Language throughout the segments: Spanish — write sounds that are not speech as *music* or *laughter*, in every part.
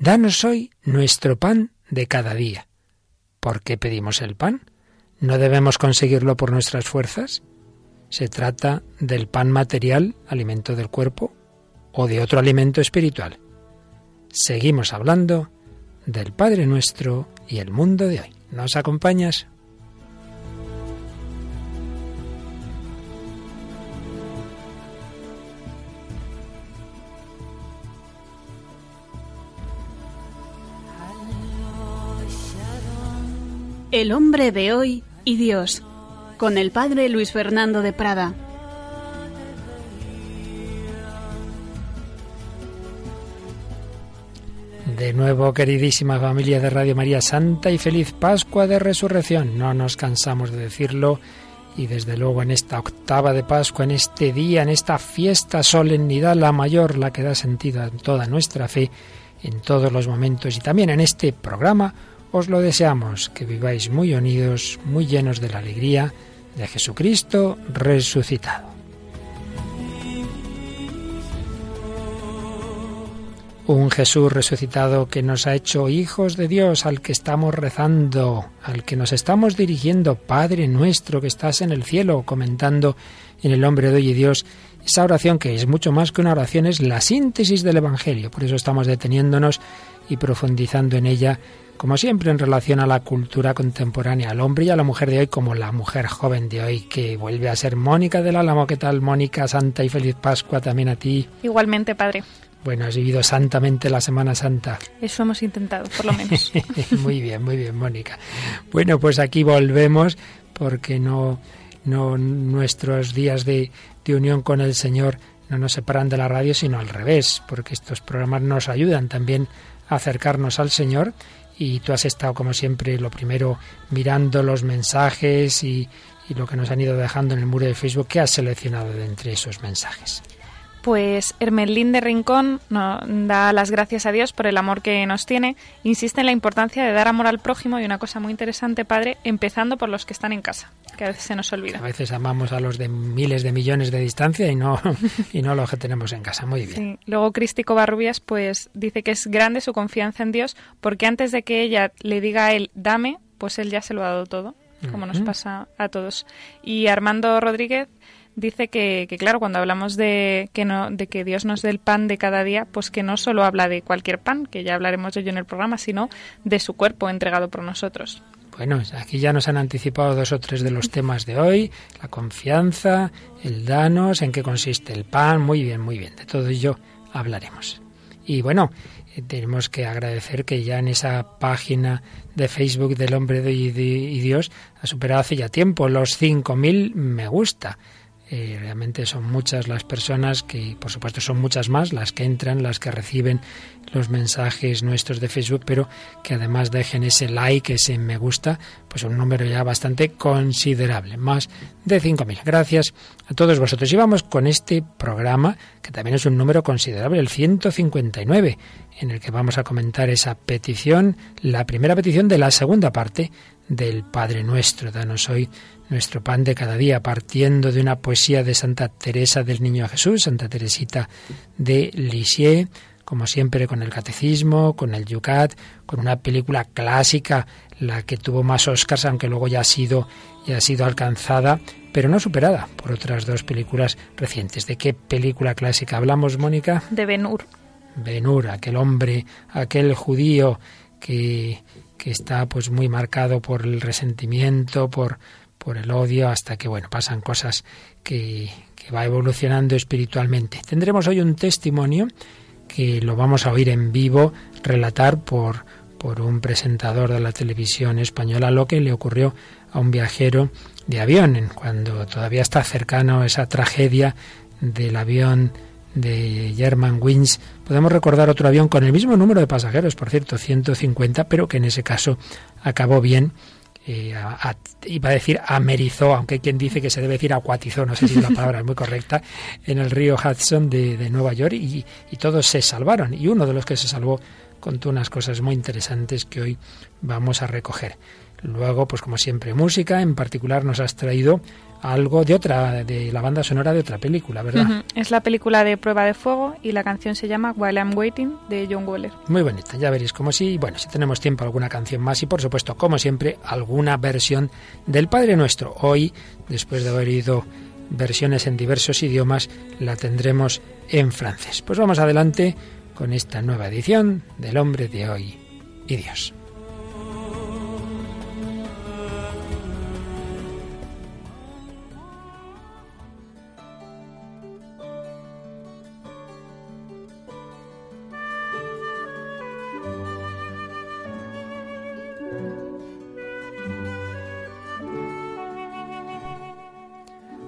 Danos hoy nuestro pan de cada día. ¿Por qué pedimos el pan? ¿No debemos conseguirlo por nuestras fuerzas? ¿Se trata del pan material, alimento del cuerpo, o de otro alimento espiritual? Seguimos hablando del Padre nuestro y el mundo de hoy. ¿Nos acompañas? El hombre de hoy y Dios, con el padre Luis Fernando de Prada. De nuevo, queridísima familia de Radio María Santa y feliz Pascua de Resurrección. No nos cansamos de decirlo y desde luego en esta octava de Pascua, en este día, en esta fiesta, solemnidad, la mayor, la que da sentido a toda nuestra fe en todos los momentos y también en este programa os lo deseamos, que viváis muy unidos, muy llenos de la alegría de Jesucristo resucitado. Un Jesús resucitado que nos ha hecho hijos de Dios, al que estamos rezando, al que nos estamos dirigiendo, Padre nuestro que estás en el cielo, comentando en el hombre de hoy y Dios, esa oración que es mucho más que una oración, es la síntesis del Evangelio. Por eso estamos deteniéndonos y profundizando en ella como siempre en relación a la cultura contemporánea, al hombre y a la mujer de hoy, como la mujer joven de hoy, que vuelve a ser Mónica del Álamo. ¿Qué tal, Mónica? Santa y feliz Pascua también a ti. Igualmente, padre. Bueno, has vivido santamente la Semana Santa. Eso hemos intentado, por lo menos. *laughs* muy bien, muy bien, Mónica. Bueno, pues aquí volvemos porque no, no nuestros días de, de unión con el Señor no nos separan de la radio, sino al revés, porque estos programas nos ayudan también a acercarnos al Señor y tú has estado, como siempre, lo primero mirando los mensajes y, y lo que nos han ido dejando en el muro de Facebook. ¿Qué has seleccionado de entre esos mensajes? Pues Hermelín de Rincón nos da las gracias a Dios por el amor que nos tiene, insiste en la importancia de dar amor al prójimo y una cosa muy interesante, padre, empezando por los que están en casa, que a veces se nos olvida. A veces amamos a los de miles de millones de distancia y no, *laughs* y no los que tenemos en casa. Muy bien. Sí. Luego Crístico Barrubias pues dice que es grande su confianza en Dios porque antes de que ella le diga a él dame, pues él ya se lo ha dado todo, como nos pasa a todos. Y Armando Rodríguez dice que, claro, cuando hablamos de que, no, de que Dios nos dé el pan de cada día, pues que no solo habla de cualquier pan, que ya hablaremos de ello en el programa, sino de su cuerpo entregado por nosotros. Bueno, aquí ya nos han anticipado dos o tres de los temas de hoy, la confianza, el danos, en qué consiste el pan, muy bien, muy bien, de todo ello hablaremos. Y bueno, tenemos que agradecer que ya en esa página de Facebook del hombre de, y Dios ha superado hace ya tiempo los 5.000 me gusta. Eh, realmente son muchas las personas que, por supuesto, son muchas más las que entran, las que reciben los mensajes nuestros de Facebook, pero que además dejen ese like, ese me gusta, pues un número ya bastante considerable, más de 5.000. Gracias a todos vosotros. Y vamos con este programa, que también es un número considerable, el 159, en el que vamos a comentar esa petición, la primera petición de la segunda parte del Padre Nuestro. Danos hoy nuestro pan de cada día, partiendo de una poesía de Santa Teresa del Niño Jesús, Santa Teresita de Lisieux, como siempre con el catecismo, con el Yucat, con una película clásica, la que tuvo más Oscars, aunque luego ya ha sido, ya ha sido alcanzada, pero no superada por otras dos películas recientes. ¿De qué película clásica hablamos, Mónica? De Ben Hur. Ben Hur, aquel hombre, aquel judío que, que está pues muy marcado por el resentimiento, por por el odio, hasta que bueno, pasan cosas que, que va evolucionando espiritualmente. Tendremos hoy un testimonio que lo vamos a oír en vivo relatar por, por un presentador de la televisión española lo que le ocurrió a un viajero de avión, cuando todavía está cercano esa tragedia del avión de Germanwings. Podemos recordar otro avión con el mismo número de pasajeros, por cierto, 150, pero que en ese caso acabó bien eh, a, iba a decir amerizó, aunque hay quien dice que se debe decir acuatizó, no sé si la *laughs* palabra es muy correcta, en el río Hudson de, de Nueva York y, y, todos se salvaron. Y uno de los que se salvó contó unas cosas muy interesantes que hoy vamos a recoger. Luego, pues como siempre, música. En particular nos has traído algo de otra, de la banda sonora de otra película, ¿verdad? Es la película de Prueba de Fuego y la canción se llama While I'm Waiting de John Waller. Muy bonita, ya veréis como si, bueno, si tenemos tiempo alguna canción más y por supuesto, como siempre, alguna versión del Padre Nuestro. Hoy, después de haber ido versiones en diversos idiomas, la tendremos en francés. Pues vamos adelante con esta nueva edición del Hombre de hoy y Dios.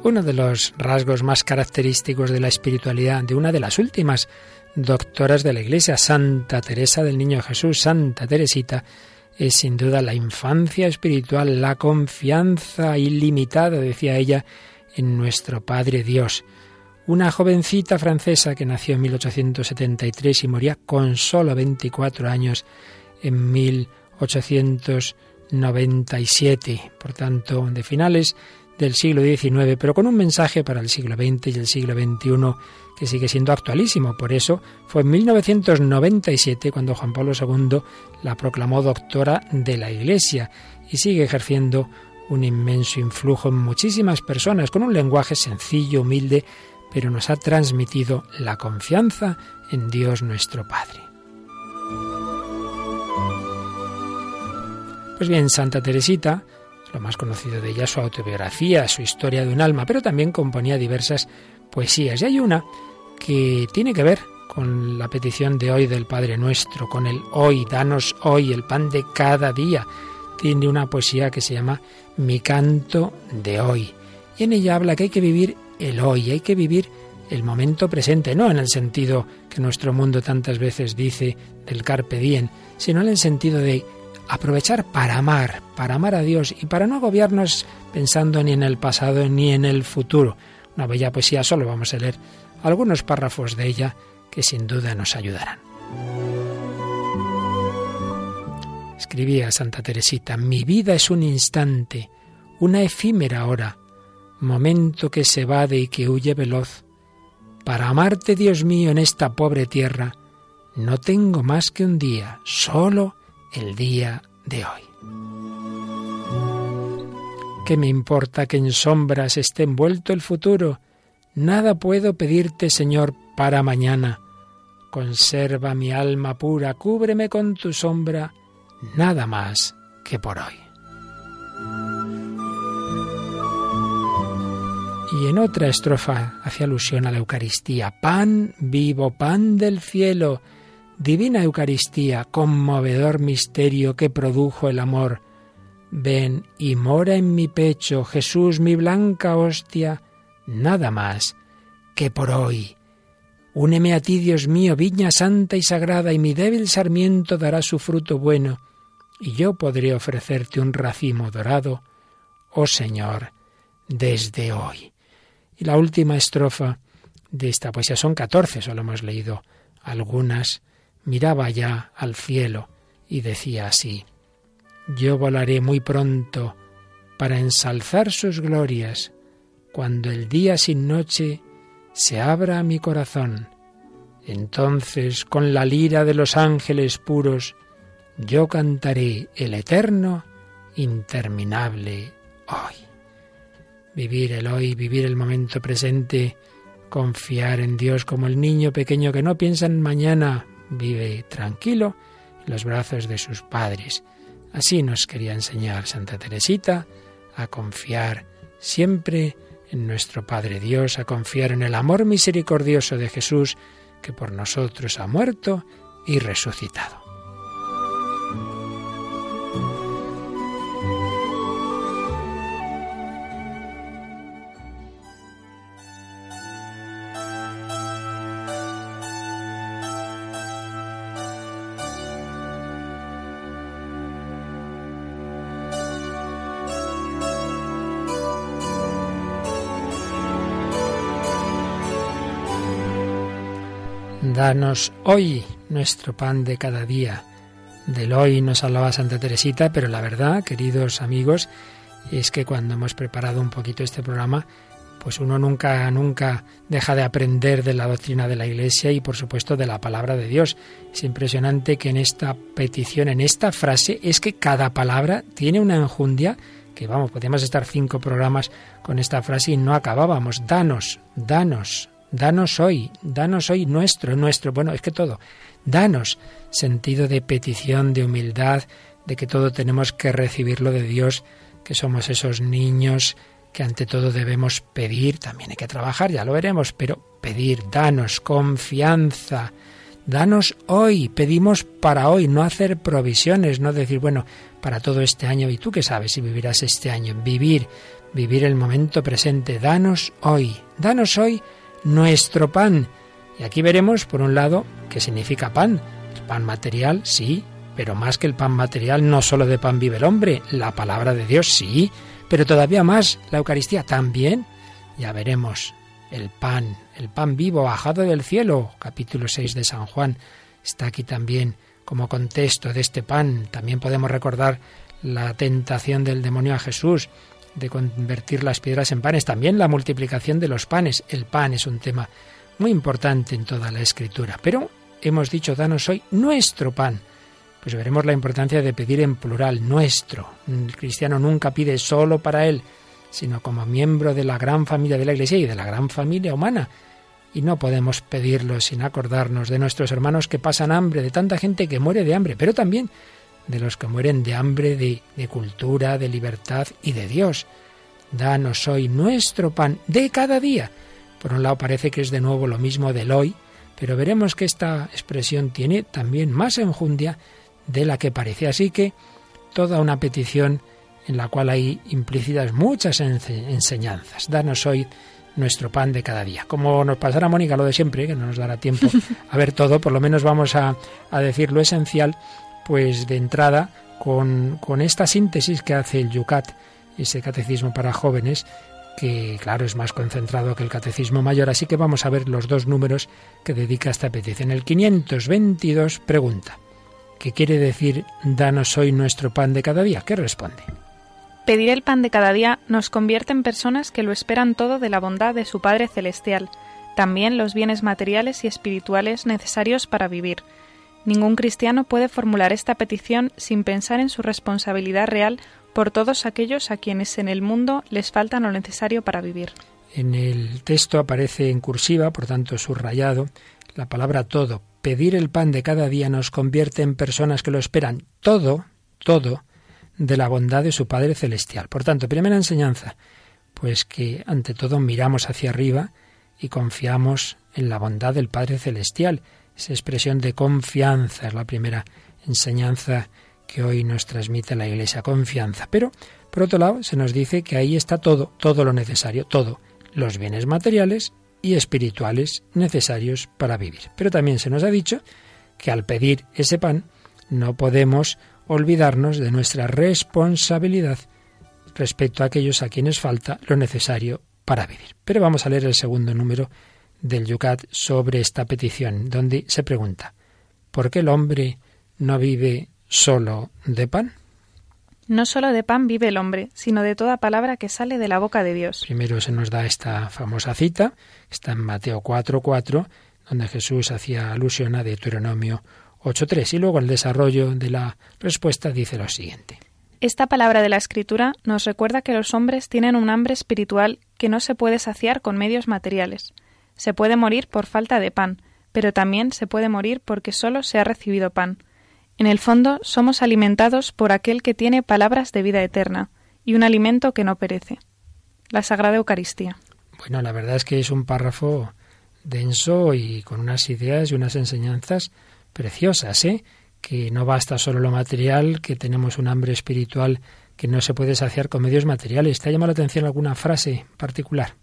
Uno de los rasgos más característicos de la espiritualidad de una de las últimas doctoras de la Iglesia, Santa Teresa del Niño Jesús, Santa Teresita, es sin duda la infancia espiritual, la confianza ilimitada, decía ella, en nuestro Padre Dios. Una jovencita francesa que nació en 1873 y moría con solo 24 años en 1897, por tanto, de finales del siglo XIX, pero con un mensaje para el siglo XX y el siglo XXI que sigue siendo actualísimo. Por eso fue en 1997 cuando Juan Pablo II la proclamó doctora de la Iglesia y sigue ejerciendo un inmenso influjo en muchísimas personas con un lenguaje sencillo, humilde, pero nos ha transmitido la confianza en Dios nuestro Padre. Pues bien, Santa Teresita lo más conocido de ella, su autobiografía, su historia de un alma, pero también componía diversas poesías. Y hay una que tiene que ver con la petición de hoy del Padre Nuestro, con el hoy, danos hoy el pan de cada día. Tiene una poesía que se llama Mi canto de hoy. Y en ella habla que hay que vivir el hoy, hay que vivir el momento presente, no en el sentido que nuestro mundo tantas veces dice del carpe diem, sino en el sentido de aprovechar para amar, para amar a Dios y para no agobiarnos pensando ni en el pasado ni en el futuro. Una bella poesía, solo vamos a leer algunos párrafos de ella que sin duda nos ayudarán. Escribía Santa Teresita, mi vida es un instante, una efímera hora, momento que se vade y que huye veloz. Para amarte, Dios mío, en esta pobre tierra, no tengo más que un día, solo el día de hoy. ¿Qué me importa que en sombras esté envuelto el futuro? Nada puedo pedirte, Señor, para mañana. Conserva mi alma pura, cúbreme con tu sombra, nada más que por hoy. Y en otra estrofa hace alusión a la Eucaristía, pan vivo, pan del cielo, Divina Eucaristía, conmovedor misterio que produjo el amor. Ven y mora en mi pecho, Jesús, mi blanca hostia, nada más que por hoy. Úneme a ti, Dios mío, viña santa y sagrada, y mi débil sarmiento dará su fruto bueno, y yo podré ofrecerte un racimo dorado, oh Señor, desde hoy. Y la última estrofa de esta poesía son catorce, solo hemos leído algunas miraba ya al cielo y decía así, Yo volaré muy pronto para ensalzar sus glorias, cuando el día sin noche se abra mi corazón. Entonces, con la lira de los ángeles puros, yo cantaré el eterno, interminable hoy. Vivir el hoy, vivir el momento presente, confiar en Dios como el niño pequeño que no piensa en mañana, vive tranquilo en los brazos de sus padres. Así nos quería enseñar Santa Teresita a confiar siempre en nuestro Padre Dios, a confiar en el amor misericordioso de Jesús que por nosotros ha muerto y resucitado. Danos hoy nuestro pan de cada día. del hoy nos hablaba Santa Teresita, pero la verdad, queridos amigos, es que cuando hemos preparado un poquito este programa, pues uno nunca, nunca deja de aprender de la doctrina de la Iglesia y por supuesto de la palabra de Dios. Es impresionante que en esta petición, en esta frase, es que cada palabra tiene una enjundia que vamos, podríamos estar cinco programas con esta frase y no acabábamos. Danos, danos, danos hoy, danos hoy nuestro, nuestro, bueno, es que todo, danos sentido de petición, de humildad, de que todo tenemos que recibirlo de Dios, que somos esos niños que ante todo debemos pedir, también hay que trabajar, ya lo veremos, pero pedir, danos confianza, danos hoy, pedimos para hoy, no hacer provisiones, no decir, bueno, para todo este año, y tú qué sabes si vivirás este año, vivir, vivir el momento presente, danos hoy, danos hoy nuestro pan. Y aquí veremos, por un lado, qué significa pan. El pan material, sí, pero más que el pan material, no solo de pan vive el hombre, la palabra de Dios, sí, pero todavía más, la Eucaristía también. Ya veremos el pan, el pan vivo bajado del cielo, capítulo 6 de San Juan, está aquí también como contexto de este pan. También podemos recordar la tentación del demonio a Jesús de convertir las piedras en panes, también la multiplicación de los panes. El pan es un tema muy importante en toda la escritura, pero hemos dicho, danos hoy nuestro pan pues veremos la importancia de pedir en plural, nuestro. El cristiano nunca pide solo para él, sino como miembro de la gran familia de la Iglesia y de la gran familia humana. Y no podemos pedirlo sin acordarnos de nuestros hermanos que pasan hambre, de tanta gente que muere de hambre, pero también de los que mueren de hambre de, de cultura, de libertad y de Dios. Danos hoy nuestro pan de cada día. Por un lado parece que es de nuevo lo mismo del hoy, pero veremos que esta expresión tiene también más enjundia de la que parece. Así que toda una petición en la cual hay implícitas muchas enseñanzas. Danos hoy nuestro pan de cada día. Como nos pasará Mónica lo de siempre, que no nos dará tiempo *laughs* a ver todo, por lo menos vamos a, decir lo esencial, pues de entrada con, con esta síntesis que hace el Yucat, ese catecismo para jóvenes, que claro es más concentrado que el catecismo mayor, así que vamos a ver los dos números que dedica esta petición. El 522 pregunta, ¿Qué quiere decir danos hoy nuestro pan de cada día? ¿Qué responde? Pedir el pan de cada día nos convierte en personas que lo esperan todo de la bondad de su Padre Celestial, también los bienes materiales y espirituales necesarios para vivir. Ningún cristiano puede formular esta petición sin pensar en su responsabilidad real por todos aquellos a quienes en el mundo les falta lo necesario para vivir. En el texto aparece en cursiva, por tanto subrayado, la palabra todo, pedir el pan de cada día nos convierte en personas que lo esperan todo, todo, de la bondad de su Padre Celestial. Por tanto, primera enseñanza, pues que ante todo miramos hacia arriba y confiamos en la bondad del Padre Celestial. Esa expresión de confianza es la primera enseñanza que hoy nos transmite la Iglesia, confianza. Pero, por otro lado, se nos dice que ahí está todo, todo lo necesario, todo, los bienes materiales y espirituales necesarios para vivir. Pero también se nos ha dicho que al pedir ese pan no podemos olvidarnos de nuestra responsabilidad respecto a aquellos a quienes falta lo necesario para vivir. Pero vamos a leer el segundo número del Yucat sobre esta petición, donde se pregunta, ¿por qué el hombre no vive solo de pan? No solo de pan vive el hombre, sino de toda palabra que sale de la boca de Dios. Primero se nos da esta famosa cita, está en Mateo 4.4, donde Jesús hacía alusión a Deuteronomio 8.3, y luego el desarrollo de la respuesta dice lo siguiente. Esta palabra de la Escritura nos recuerda que los hombres tienen un hambre espiritual que no se puede saciar con medios materiales. Se puede morir por falta de pan, pero también se puede morir porque solo se ha recibido pan. En el fondo somos alimentados por aquel que tiene palabras de vida eterna y un alimento que no perece. La Sagrada Eucaristía. Bueno, la verdad es que es un párrafo denso y con unas ideas y unas enseñanzas preciosas, ¿eh? que no basta solo lo material, que tenemos un hambre espiritual que no se puede saciar con medios materiales. ¿Te ha llamado la atención alguna frase particular?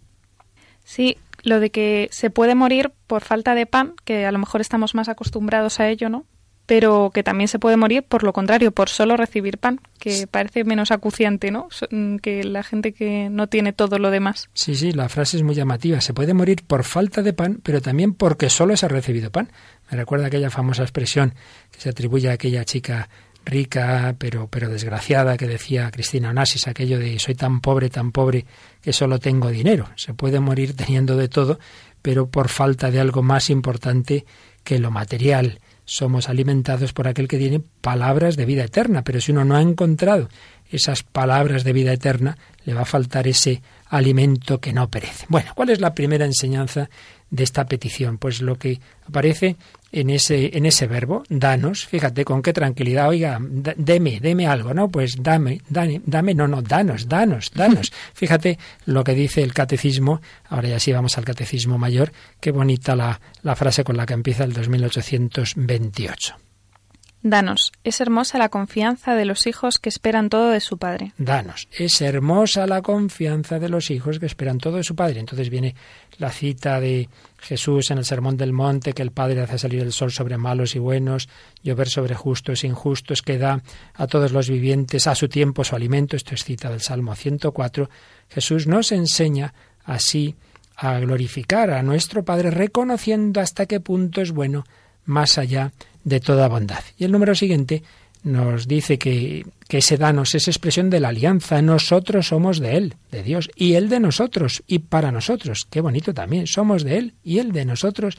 Sí, lo de que se puede morir por falta de pan, que a lo mejor estamos más acostumbrados a ello, ¿no? pero que también se puede morir por lo contrario, por solo recibir pan, que parece menos acuciante, ¿no? Mm, que la gente que no tiene todo lo demás. Sí, sí, la frase es muy llamativa. Se puede morir por falta de pan, pero también porque solo se ha recibido pan. Me recuerda aquella famosa expresión que se atribuye a aquella chica rica pero pero desgraciada que decía Cristina Onassis aquello de soy tan pobre tan pobre que solo tengo dinero se puede morir teniendo de todo pero por falta de algo más importante que lo material somos alimentados por aquel que tiene palabras de vida eterna, pero si uno no ha encontrado esas palabras de vida eterna, le va a faltar ese alimento que no perece. Bueno, ¿cuál es la primera enseñanza de esta petición? Pues lo que aparece en ese, en ese verbo, danos, fíjate con qué tranquilidad, oiga, deme, deme algo, ¿no? Pues dame, dame, dame, no, no, danos, danos, *laughs* danos. Fíjate lo que dice el catecismo, ahora ya sí vamos al catecismo mayor, qué bonita la, la frase con la que empieza el 2828. Danos, es hermosa la confianza de los hijos que esperan todo de su Padre. Danos, es hermosa la confianza de los hijos que esperan todo de su Padre. Entonces viene la cita de Jesús en el Sermón del Monte, que el Padre hace salir el sol sobre malos y buenos, llover sobre justos e injustos, que da a todos los vivientes a su tiempo su alimento. Esto es cita del Salmo 104. Jesús nos enseña así a glorificar a nuestro Padre, reconociendo hasta qué punto es bueno más allá de toda bondad. Y el número siguiente nos dice que, que ese danos es expresión de la alianza. Nosotros somos de Él, de Dios, y Él de nosotros, y para nosotros. Qué bonito también. Somos de Él, y Él de nosotros,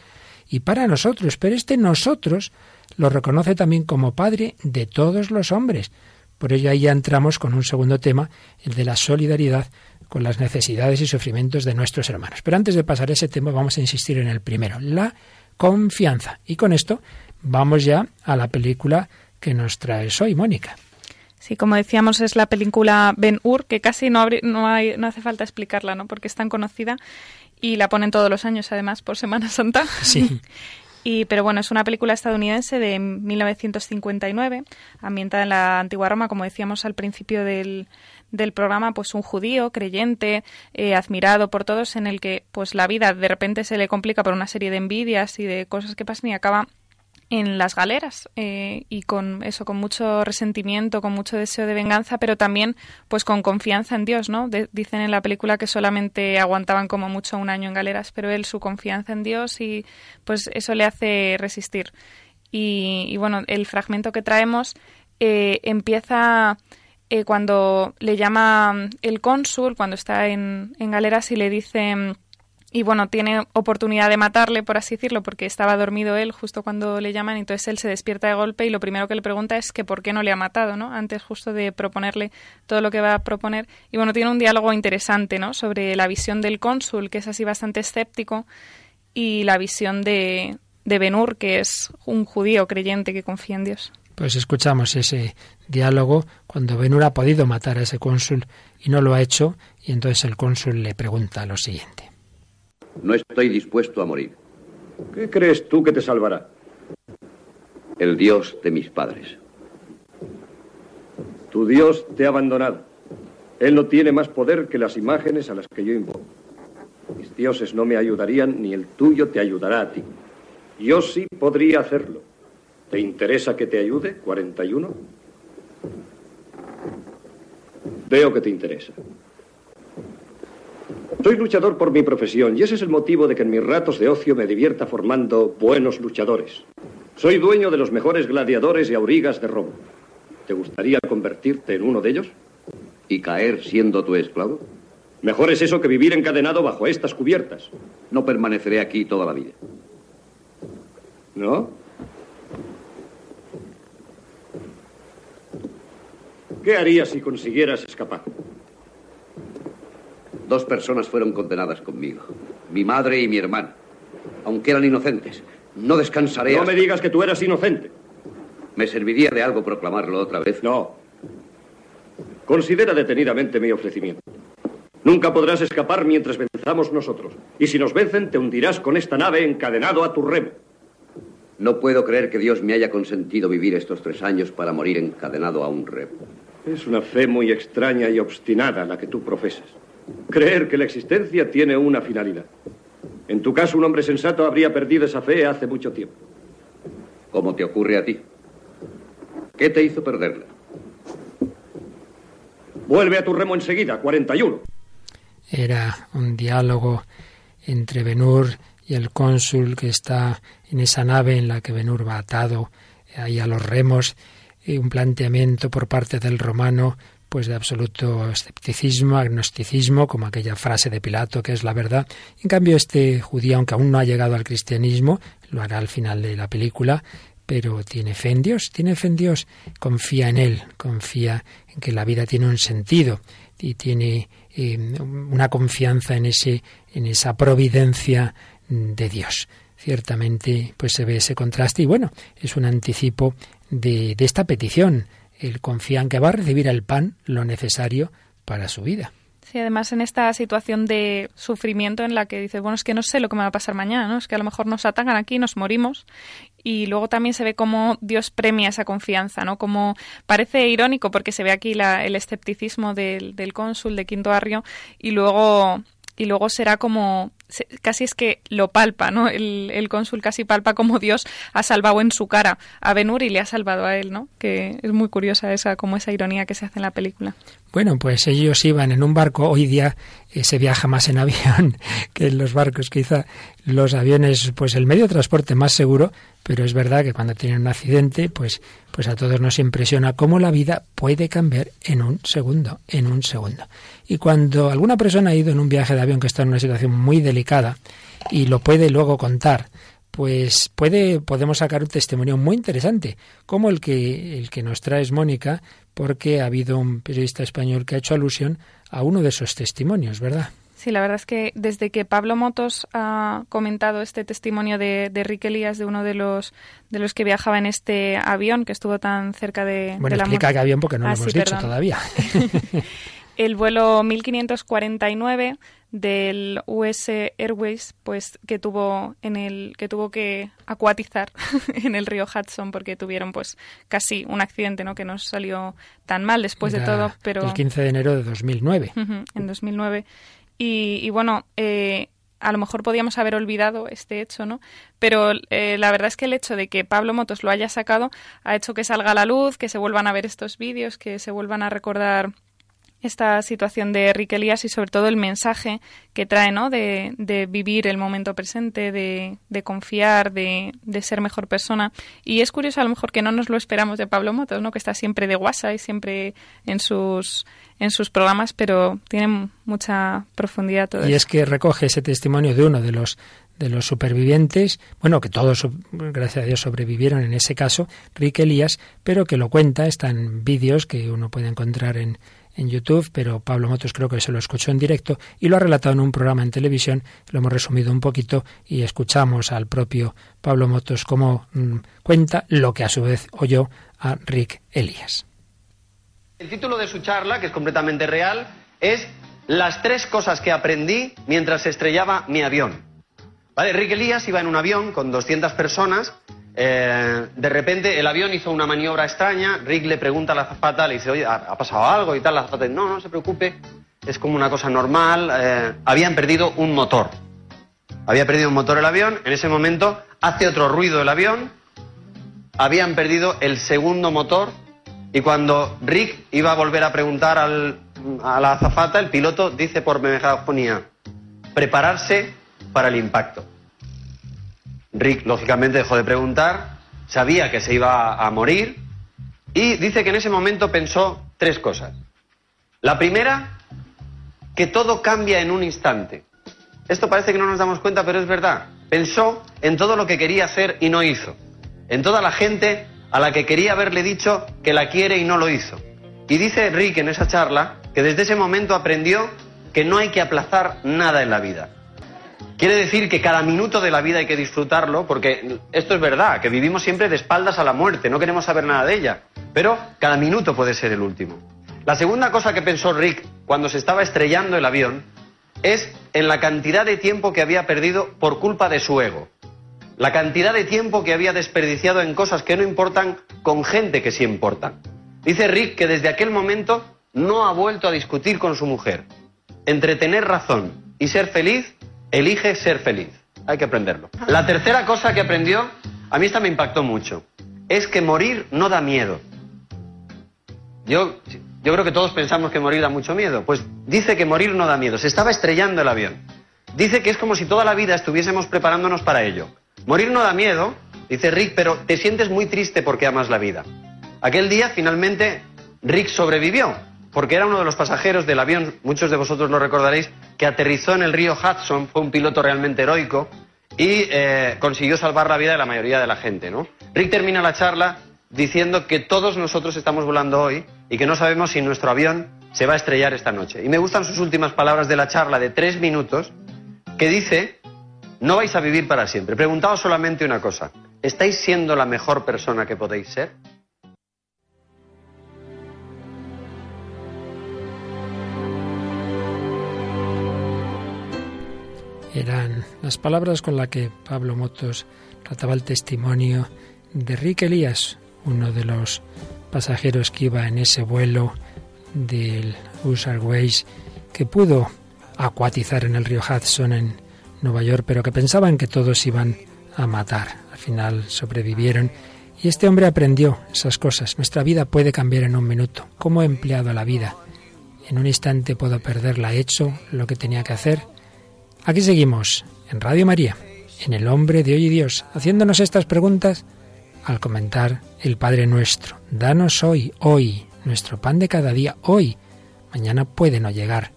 y para nosotros. Pero este nosotros lo reconoce también como Padre de todos los hombres. Por ello ahí ya entramos con un segundo tema, el de la solidaridad con las necesidades y sufrimientos de nuestros hermanos. Pero antes de pasar a ese tema vamos a insistir en el primero, la confianza. Y con esto vamos ya a la película que nos trae hoy, Mónica. Sí, como decíamos, es la película Ben Hur, que casi no, no, hay, no hace falta explicarla, ¿no? Porque es tan conocida y la ponen todos los años, además, por Semana Santa. Sí. *laughs* Y, pero bueno, es una película estadounidense de 1959, ambientada en la antigua Roma, como decíamos al principio del, del programa, pues un judío creyente, eh, admirado por todos, en el que pues la vida de repente se le complica por una serie de envidias y de cosas que pasan y acaba en las galeras eh, y con eso con mucho resentimiento con mucho deseo de venganza pero también pues con confianza en Dios no dicen en la película que solamente aguantaban como mucho un año en galeras pero él su confianza en Dios y pues eso le hace resistir. Y, bueno el fragmento que traemos eh, empieza eh, cuando le llama el cónsul cuando está en, en galeras y le dice y bueno, tiene oportunidad de matarle, por así decirlo, porque estaba dormido él justo cuando le llaman, entonces él se despierta de golpe y lo primero que le pregunta es que por qué no le ha matado, ¿no? Antes justo de proponerle todo lo que va a proponer. Y bueno, tiene un diálogo interesante, ¿no? Sobre la visión del cónsul, que es así bastante escéptico, y la visión de, de Benur, que es un judío creyente que confía en Dios. Pues escuchamos ese diálogo cuando Benur ha podido matar a ese cónsul y no lo ha hecho, y entonces el cónsul le pregunta lo siguiente. No estoy dispuesto a morir. ¿Qué crees tú que te salvará? El Dios de mis padres. Tu Dios te ha abandonado. Él no tiene más poder que las imágenes a las que yo invoco. Mis dioses no me ayudarían, ni el tuyo te ayudará a ti. Yo sí podría hacerlo. ¿Te interesa que te ayude, 41? Veo que te interesa. Soy luchador por mi profesión y ese es el motivo de que en mis ratos de ocio me divierta formando buenos luchadores. Soy dueño de los mejores gladiadores y aurigas de Roma. ¿Te gustaría convertirte en uno de ellos? ¿Y caer siendo tu esclavo? Mejor es eso que vivir encadenado bajo estas cubiertas. No permaneceré aquí toda la vida. ¿No? ¿Qué harías si consiguieras escapar? Dos personas fueron condenadas conmigo, mi madre y mi hermano, aunque eran inocentes. No descansaré. No me digas que tú eras inocente. ¿Me serviría de algo proclamarlo otra vez? No. Considera detenidamente mi ofrecimiento. Nunca podrás escapar mientras venzamos nosotros. Y si nos vencen, te hundirás con esta nave encadenado a tu remo. No puedo creer que Dios me haya consentido vivir estos tres años para morir encadenado a un remo. Es una fe muy extraña y obstinada la que tú profesas. Creer que la existencia tiene una finalidad. En tu caso, un hombre sensato habría perdido esa fe hace mucho tiempo. ¿Cómo te ocurre a ti? ¿Qué te hizo perderla? Vuelve a tu remo enseguida, 41. Era un diálogo entre Benur y el cónsul que está en esa nave en la que Benur va atado ahí a los remos, y un planteamiento por parte del romano pues de absoluto escepticismo, agnosticismo, como aquella frase de Pilato que es la verdad. En cambio, este judío, aunque aún no ha llegado al cristianismo, lo hará al final de la película, pero tiene fe en Dios, tiene fe en Dios, confía en Él, confía en que la vida tiene un sentido y tiene eh, una confianza en ese, en esa providencia de Dios. Ciertamente, pues se ve ese contraste y bueno, es un anticipo de, de esta petición él confía en que va a recibir el pan, lo necesario para su vida. Sí, además en esta situación de sufrimiento en la que dice, bueno, es que no sé lo que me va a pasar mañana, ¿no? Es que a lo mejor nos atacan aquí, nos morimos. Y luego también se ve cómo Dios premia esa confianza, ¿no? Como parece irónico porque se ve aquí el escepticismo del, del cónsul de Quinto Arrio y luego y luego será como casi es que lo palpa, ¿no? El, el, cónsul casi palpa como Dios ha salvado en su cara a Benur y le ha salvado a él, ¿no? Que es muy curiosa esa, como esa ironía que se hace en la película. Bueno, pues ellos iban en un barco, hoy día eh, se viaja más en *laughs* avión que en los barcos, quizá los aviones, pues el medio de transporte más seguro, pero es verdad que cuando tienen un accidente, pues, pues a todos nos impresiona cómo la vida puede cambiar en un segundo, en un segundo. Y cuando alguna persona ha ido en un viaje de avión que está en una situación muy delicada y lo puede luego contar, pues puede, podemos sacar un testimonio muy interesante, como el que, el que nos trae Mónica, porque ha habido un periodista español que ha hecho alusión a uno de esos testimonios, ¿verdad? Sí, la verdad es que desde que Pablo Motos ha comentado este testimonio de, de Rick Elías, de uno de los de los que viajaba en este avión que estuvo tan cerca de, bueno, de explica qué avión porque no ah, lo hemos sí, dicho perdón. todavía. *laughs* *laughs* el vuelo 1549 del US Airways, pues que tuvo en el que tuvo que acuatizar *laughs* en el río Hudson porque tuvieron pues casi un accidente, ¿no? Que no salió tan mal después Era de todo, pero el 15 de enero de 2009. Ujú, en 2009 y, y bueno. Eh, a lo mejor podíamos haber olvidado este hecho, ¿no? Pero eh, la verdad es que el hecho de que Pablo Motos lo haya sacado ha hecho que salga a la luz, que se vuelvan a ver estos vídeos, que se vuelvan a recordar esta situación de Enrique Elías y sobre todo el mensaje que trae, ¿no? De, de vivir el momento presente, de, de confiar, de, de, ser mejor persona. Y es curioso a lo mejor que no nos lo esperamos de Pablo Motos, ¿no? Que está siempre de WhatsApp y siempre en sus en sus programas, pero tiene mucha profundidad todo Y eso. es que recoge ese testimonio de uno de los de los supervivientes, bueno, que todos, gracias a Dios, sobrevivieron en ese caso, Rick Elías, pero que lo cuenta, están vídeos que uno puede encontrar en, en YouTube, pero Pablo Motos creo que se lo escuchó en directo y lo ha relatado en un programa en televisión. Lo hemos resumido un poquito y escuchamos al propio Pablo Motos cómo mmm, cuenta lo que a su vez oyó a Rick Elías. El título de su charla, que es completamente real, es Las tres cosas que aprendí mientras estrellaba mi avión. ¿Vale? Rick Elías iba en un avión con 200 personas. Eh, de repente el avión hizo una maniobra extraña. Rick le pregunta a la azafata, le dice, oye, ¿ha, pasado algo? Y tal. La azafata dice, no, no se preocupe, es como una cosa normal. Eh, habían perdido un motor. Había perdido un motor el avión. En ese momento hace otro ruido el avión. Habían perdido el segundo motor. Y cuando Rick iba a volver a preguntar al, a la azafata, el piloto dice por megafonía, prepararse para el impacto. Rick, lógicamente, dejó de preguntar, sabía que se iba a morir y dice que en ese momento pensó tres cosas. La primera, que todo cambia en un instante. Esto parece que no nos damos cuenta, pero es verdad. Pensó en todo lo que quería hacer y no hizo. En toda la gente a la que quería haberle dicho que la quiere y no lo hizo. Y dice Rick en esa charla que desde ese momento aprendió que no hay que aplazar nada en la vida. Quiere decir que cada minuto de la vida hay que disfrutarlo, porque esto es verdad, que vivimos siempre de espaldas a la muerte, no queremos saber nada de ella, pero cada minuto puede ser el último. La segunda cosa que pensó Rick cuando se estaba estrellando el avión es en la cantidad de tiempo que había perdido por culpa de su ego. La cantidad de tiempo que había desperdiciado en cosas que no importan con gente que sí importan. Dice Rick que desde aquel momento no ha vuelto a discutir con su mujer. Entre tener razón y ser feliz, elige ser feliz. Hay que aprenderlo. La tercera cosa que aprendió, a mí esta me impactó mucho, es que morir no da miedo. Yo, yo creo que todos pensamos que morir da mucho miedo. Pues dice que morir no da miedo. Se estaba estrellando el avión. Dice que es como si toda la vida estuviésemos preparándonos para ello. Morir no da miedo, dice Rick, pero te sientes muy triste porque amas la vida. Aquel día finalmente Rick sobrevivió, porque era uno de los pasajeros del avión, muchos de vosotros lo recordaréis, que aterrizó en el río Hudson, fue un piloto realmente heroico y eh, consiguió salvar la vida de la mayoría de la gente. ¿no? Rick termina la charla diciendo que todos nosotros estamos volando hoy y que no sabemos si nuestro avión se va a estrellar esta noche. Y me gustan sus últimas palabras de la charla de tres minutos, que dice, no vais a vivir para siempre. Preguntaos solamente una cosa, ¿estáis siendo la mejor persona que podéis ser? Eran las palabras con las que Pablo Motos trataba el testimonio de Rick Elías, uno de los pasajeros que iba en ese vuelo del US Airways que pudo acuatizar en el río Hudson en Nueva York, pero que pensaban que todos iban a matar. Al final sobrevivieron y este hombre aprendió esas cosas. Nuestra vida puede cambiar en un minuto. ¿Cómo he empleado la vida? En un instante puedo perderla. ¿He hecho lo que tenía que hacer? Aquí seguimos, en Radio María, en El Hombre de Hoy y Dios, haciéndonos estas preguntas al comentar el Padre Nuestro. Danos hoy, hoy, nuestro pan de cada día, hoy. Mañana puede no llegar.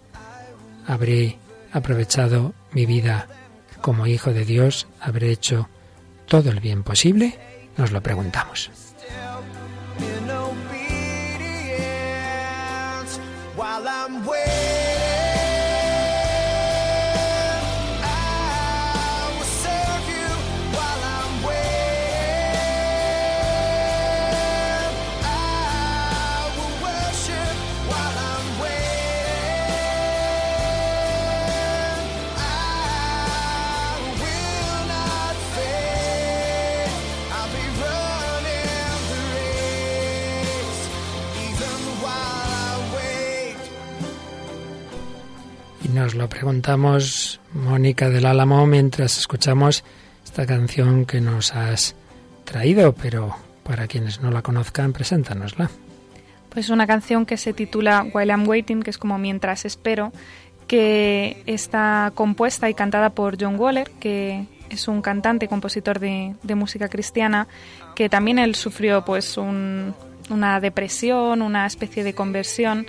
Habré aprovechado mi vida como hijo de Dios, habré hecho todo el bien posible. Nos lo preguntamos. Nos lo preguntamos, Mónica del Álamo, mientras escuchamos esta canción que nos has traído, pero para quienes no la conozcan, preséntanosla. Pues una canción que se titula While I'm Waiting, que es como Mientras espero, que está compuesta y cantada por John Waller, que es un cantante y compositor de, de, música cristiana, que también él sufrió pues un, una depresión, una especie de conversión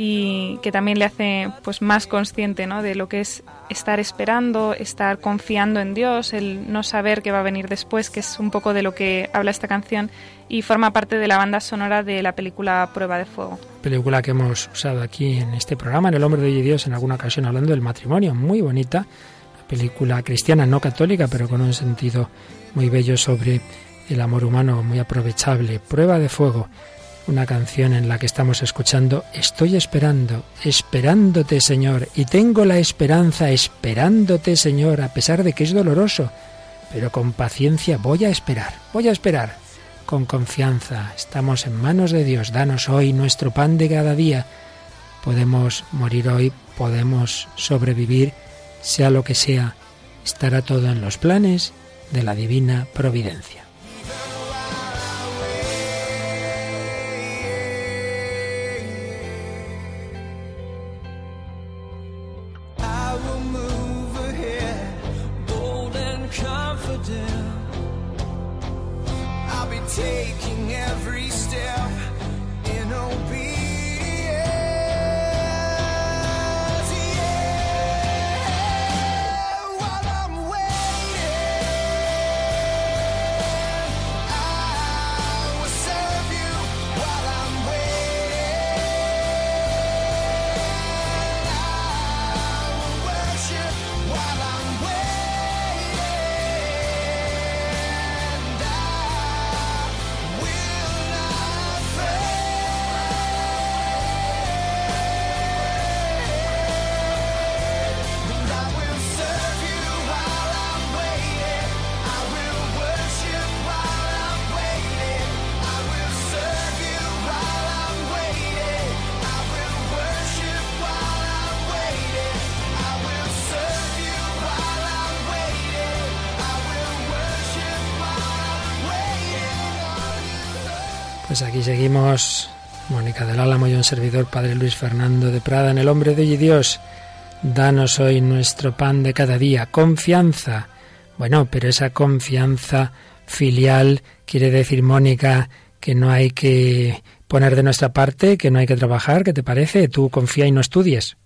y que también le hace pues más consciente ¿no? de lo que es estar esperando, estar confiando en Dios, el no saber qué va a venir después, que es un poco de lo que habla esta canción y forma parte de la banda sonora de la película Prueba de Fuego. Película que hemos usado aquí en este programa, en El Hombre de Dios, en alguna ocasión hablando del matrimonio, muy bonita, película cristiana, no católica, pero con un sentido muy bello sobre el amor humano, muy aprovechable. Prueba de Fuego una canción en la que estamos escuchando, estoy esperando, esperándote Señor, y tengo la esperanza esperándote Señor, a pesar de que es doloroso, pero con paciencia voy a esperar, voy a esperar, con confianza, estamos en manos de Dios, danos hoy nuestro pan de cada día, podemos morir hoy, podemos sobrevivir, sea lo que sea, estará todo en los planes de la divina providencia. Confident I'll be taking every step in obedience. Pues aquí seguimos Mónica del Álamo y un servidor, Padre Luis Fernando de Prada, en el hombre de hoy Dios. Danos hoy nuestro pan de cada día. Confianza. Bueno, pero esa confianza filial quiere decir, Mónica, que no hay que poner de nuestra parte, que no hay que trabajar, ¿qué te parece? Tú confía y no estudies.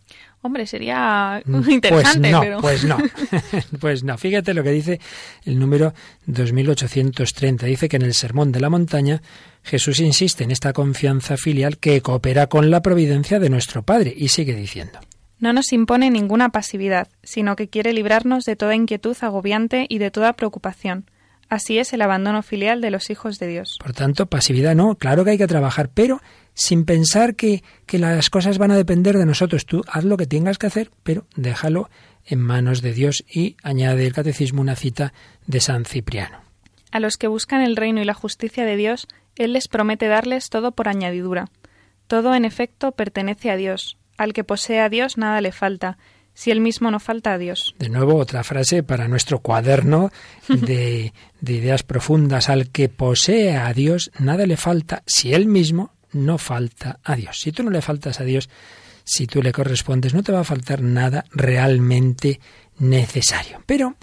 Hombre, sería mm, interesante, pues no, pero... Pues no, *laughs* *laughs* pues no. Fíjate lo que dice el número 2830. Dice que en el Sermón de la Montaña Jesús insiste en esta confianza filial que coopera con la providencia de nuestro Padre y sigue diciendo. No nos impone ninguna pasividad, sino que quiere librarnos de toda inquietud agobiante y de toda preocupación. Así es el abandono filial de los hijos de Dios. Por tanto, pasividad no, claro que hay que trabajar, pero sin pensar que, que las cosas van a depender de nosotros. Tú haz lo que tengas que hacer, pero déjalo en manos de Dios y añade el catecismo una cita de San Cipriano. A los que buscan el reino y la justicia de Dios, Él les promete darles todo por añadidura. Todo, en efecto, pertenece a Dios. Al que posee a Dios nada le falta, si él mismo no falta a Dios. De nuevo, otra frase para nuestro cuaderno de, *laughs* de ideas profundas. Al que posee a Dios nada le falta, si él mismo no falta a Dios. Si tú no le faltas a Dios, si tú le correspondes, no te va a faltar nada realmente necesario. Pero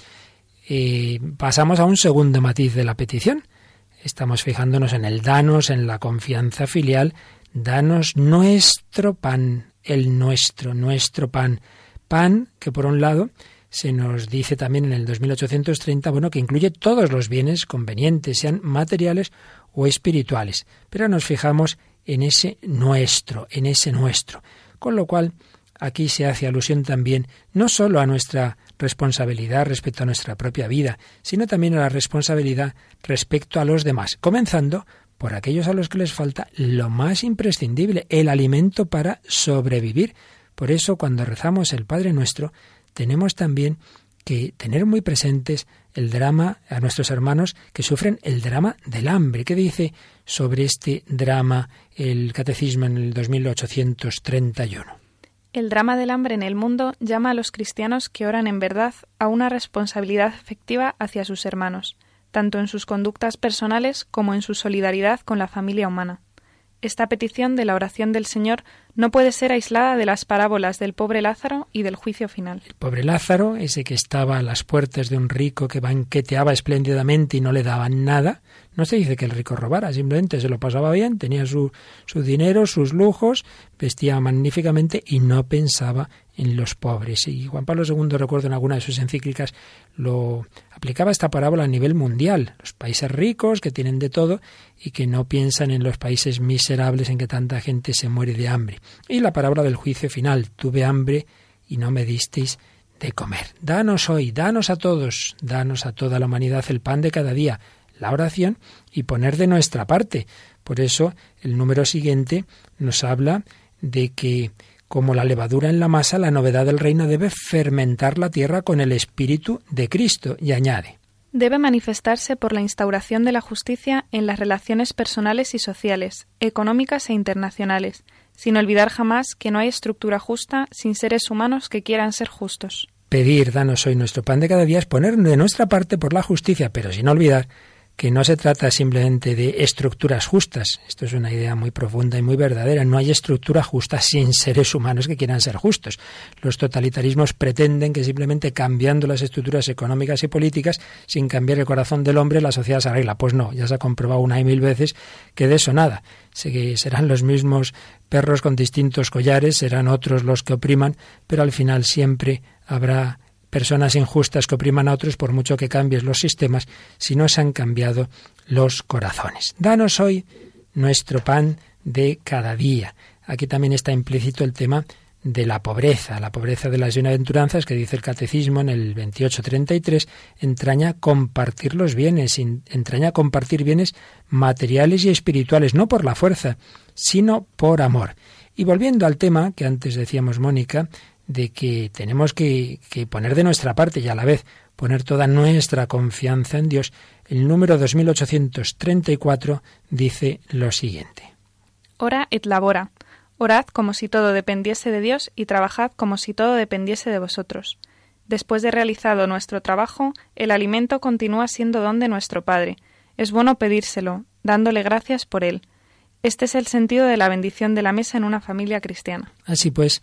eh, pasamos a un segundo matiz de la petición. Estamos fijándonos en el danos, en la confianza filial. Danos nuestro pan, el nuestro, nuestro pan. Pan que por un lado se nos dice también en el 2830, bueno, que incluye todos los bienes convenientes, sean materiales o espirituales. Pero nos fijamos en ese nuestro, en ese nuestro. Con lo cual, aquí se hace alusión también no sólo a nuestra responsabilidad respecto a nuestra propia vida, sino también a la responsabilidad respecto a los demás, comenzando por aquellos a los que les falta lo más imprescindible, el alimento para sobrevivir. Por eso, cuando rezamos el Padre Nuestro, tenemos también que tener muy presentes el drama a nuestros hermanos que sufren el drama del hambre. ¿Qué dice sobre este drama el Catecismo en el 2831? El drama del hambre en el mundo llama a los cristianos que oran en verdad a una responsabilidad efectiva hacia sus hermanos, tanto en sus conductas personales como en su solidaridad con la familia humana. Esta petición de la oración del Señor no puede ser aislada de las parábolas del pobre Lázaro y del juicio final. El pobre Lázaro, ese que estaba a las puertas de un rico que banqueteaba espléndidamente y no le daban nada, no se dice que el rico robara, simplemente se lo pasaba bien, tenía su, su dinero, sus lujos, vestía magníficamente y no pensaba en los pobres. Y Juan Pablo II, recuerdo en alguna de sus encíclicas, lo aplicaba esta parábola a nivel mundial. Los países ricos que tienen de todo y que no piensan en los países miserables en que tanta gente se muere de hambre. Y la parábola del juicio final. Tuve hambre y no me disteis de comer. Danos hoy, danos a todos, danos a toda la humanidad el pan de cada día, la oración y poner de nuestra parte. Por eso el número siguiente nos habla de que como la levadura en la masa, la novedad del reino debe fermentar la tierra con el espíritu de Cristo y añade debe manifestarse por la instauración de la justicia en las relaciones personales y sociales, económicas e internacionales, sin olvidar jamás que no hay estructura justa sin seres humanos que quieran ser justos. Pedir, danos hoy nuestro pan de cada día es poner de nuestra parte por la justicia, pero sin olvidar que no se trata simplemente de estructuras justas. Esto es una idea muy profunda y muy verdadera. No hay estructura justa sin seres humanos que quieran ser justos. Los totalitarismos pretenden que simplemente cambiando las estructuras económicas y políticas, sin cambiar el corazón del hombre, la sociedad se arregla. Pues no, ya se ha comprobado una y mil veces que de eso nada. Serán los mismos perros con distintos collares, serán otros los que opriman, pero al final siempre habrá personas injustas que opriman a otros por mucho que cambies los sistemas si no se han cambiado los corazones. Danos hoy nuestro pan de cada día. Aquí también está implícito el tema de la pobreza. La pobreza de las bienaventuranzas, que dice el Catecismo en el 2833, entraña compartir los bienes, entraña compartir bienes materiales y espirituales, no por la fuerza, sino por amor. Y volviendo al tema que antes decíamos, Mónica, de que tenemos que, poner de nuestra parte y a la vez poner toda nuestra confianza en Dios, el número 2834 dice lo siguiente. Ora et labora. Orad como si todo dependiese de Dios y trabajad como si todo dependiese de vosotros. Después de realizado nuestro trabajo, el alimento continúa siendo don de nuestro Padre. Es bueno pedírselo, dándole gracias por él. Este es el sentido de la bendición de la mesa en una familia cristiana. Así pues,